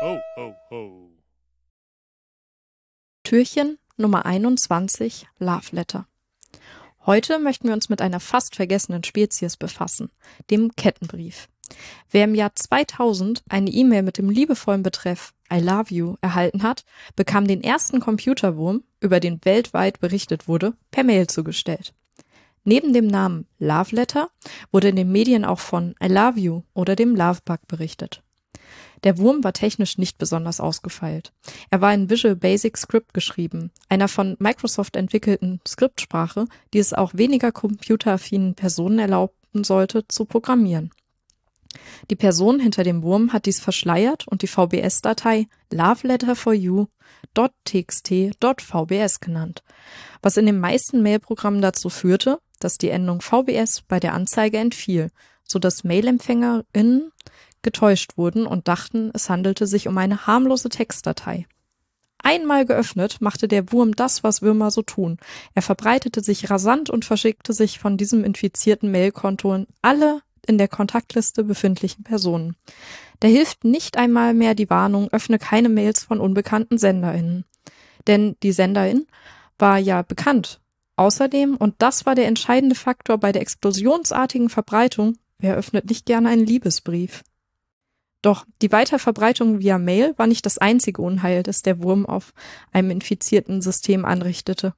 Ho, ho, ho. Türchen Nummer 21 Love Letter. Heute möchten wir uns mit einer fast vergessenen Spezies befassen, dem Kettenbrief. Wer im Jahr 2000 eine E-Mail mit dem liebevollen Betreff I love you erhalten hat, bekam den ersten Computerwurm, über den weltweit berichtet wurde, per Mail zugestellt. Neben dem Namen Love Letter wurde in den Medien auch von I love you oder dem Love Bug berichtet. Der Wurm war technisch nicht besonders ausgefeilt. Er war in Visual Basic Script geschrieben, einer von Microsoft entwickelten Skriptsprache, die es auch weniger computeraffinen Personen erlauben sollte, zu programmieren. Die Person hinter dem Wurm hat dies verschleiert und die VBS-Datei loveletterforyou.txt.vbs genannt, was in den meisten Mailprogrammen dazu führte, dass die Endung VBS bei der Anzeige entfiel, so dass MailempfängerInnen getäuscht wurden und dachten, es handelte sich um eine harmlose Textdatei. Einmal geöffnet, machte der Wurm das, was Würmer so tun. Er verbreitete sich rasant und verschickte sich von diesem infizierten Mailkonto in alle in der Kontaktliste befindlichen Personen. Da hilft nicht einmal mehr die Warnung, öffne keine Mails von unbekannten SenderInnen. Denn die Senderin war ja bekannt. Außerdem, und das war der entscheidende Faktor bei der explosionsartigen Verbreitung, wer öffnet nicht gerne einen Liebesbrief? Doch die Weiterverbreitung via Mail war nicht das einzige Unheil, das der Wurm auf einem infizierten System anrichtete.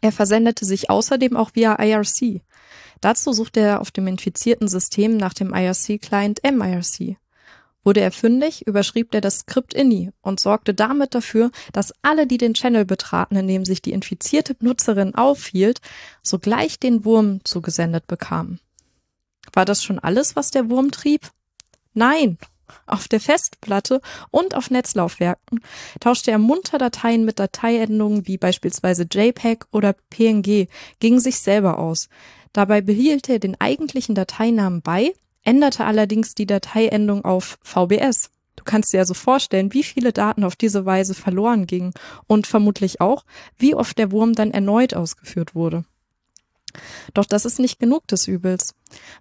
Er versendete sich außerdem auch via IRC. Dazu suchte er auf dem infizierten System nach dem IRC-Client MIRC. Wurde er fündig, überschrieb er das Skript INI und sorgte damit dafür, dass alle, die den Channel betraten, in dem sich die infizierte Nutzerin aufhielt, sogleich den Wurm zugesendet bekamen. War das schon alles, was der Wurm trieb? Nein, auf der Festplatte und auf Netzlaufwerken tauschte er munter Dateien mit Dateiendungen wie beispielsweise JPEG oder PNG gegen sich selber aus. Dabei behielt er den eigentlichen Dateinamen bei, änderte allerdings die Dateiendung auf VBS. Du kannst dir also vorstellen, wie viele Daten auf diese Weise verloren gingen und vermutlich auch, wie oft der Wurm dann erneut ausgeführt wurde. Doch das ist nicht genug des Übels.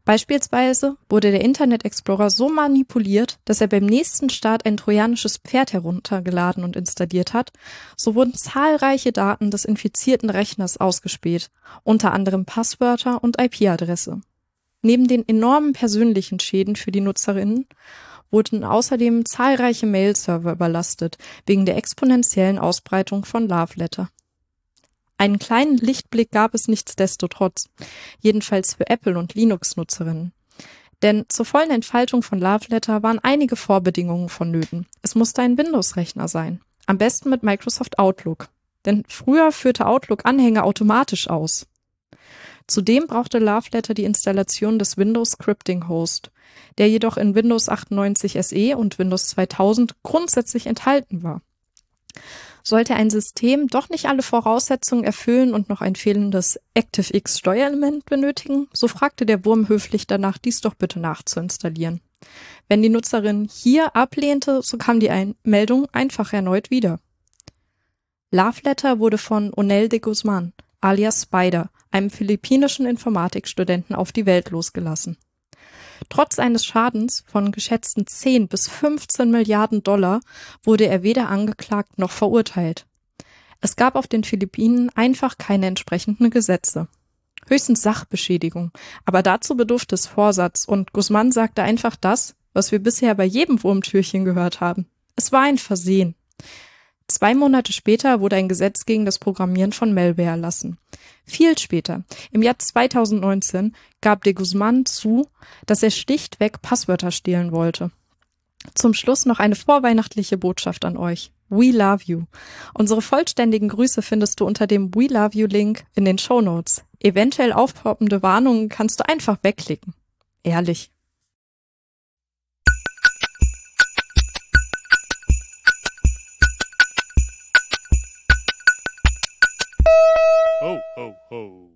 Beispielsweise wurde der Internet Explorer so manipuliert, dass er beim nächsten Start ein trojanisches Pferd heruntergeladen und installiert hat. So wurden zahlreiche Daten des infizierten Rechners ausgespäht, unter anderem Passwörter und IP-Adresse. Neben den enormen persönlichen Schäden für die Nutzerinnen wurden außerdem zahlreiche Mail-Server überlastet, wegen der exponentiellen Ausbreitung von Love Letter. Einen kleinen Lichtblick gab es nichtsdestotrotz, jedenfalls für Apple- und Linux-Nutzerinnen. Denn zur vollen Entfaltung von Love Letter waren einige Vorbedingungen vonnöten. Es musste ein Windows-Rechner sein. Am besten mit Microsoft Outlook. Denn früher führte Outlook Anhänge automatisch aus. Zudem brauchte Love Letter die Installation des Windows Scripting Host, der jedoch in Windows 98 SE und Windows 2000 grundsätzlich enthalten war. Sollte ein System doch nicht alle Voraussetzungen erfüllen und noch ein fehlendes ActiveX Steuerelement benötigen, so fragte der Wurm höflich danach, dies doch bitte nachzuinstallieren. Wenn die Nutzerin hier ablehnte, so kam die Meldung einfach erneut wieder. Love Letter wurde von Onel de Guzman, alias Spider, einem philippinischen Informatikstudenten auf die Welt losgelassen. Trotz eines Schadens von geschätzten 10 bis 15 Milliarden Dollar wurde er weder angeklagt noch verurteilt. Es gab auf den Philippinen einfach keine entsprechenden Gesetze. Höchstens Sachbeschädigung, aber dazu bedurfte es Vorsatz und Guzman sagte einfach das, was wir bisher bei jedem Wurmtürchen gehört haben. Es war ein Versehen. Zwei Monate später wurde ein Gesetz gegen das Programmieren von Malware erlassen. Viel später, im Jahr 2019, gab de Guzman zu, dass er schlichtweg Passwörter stehlen wollte. Zum Schluss noch eine vorweihnachtliche Botschaft an euch. We love you. Unsere vollständigen Grüße findest du unter dem We love you Link in den Show Notes. Eventuell aufpoppende Warnungen kannst du einfach wegklicken. Ehrlich. Ho, ho.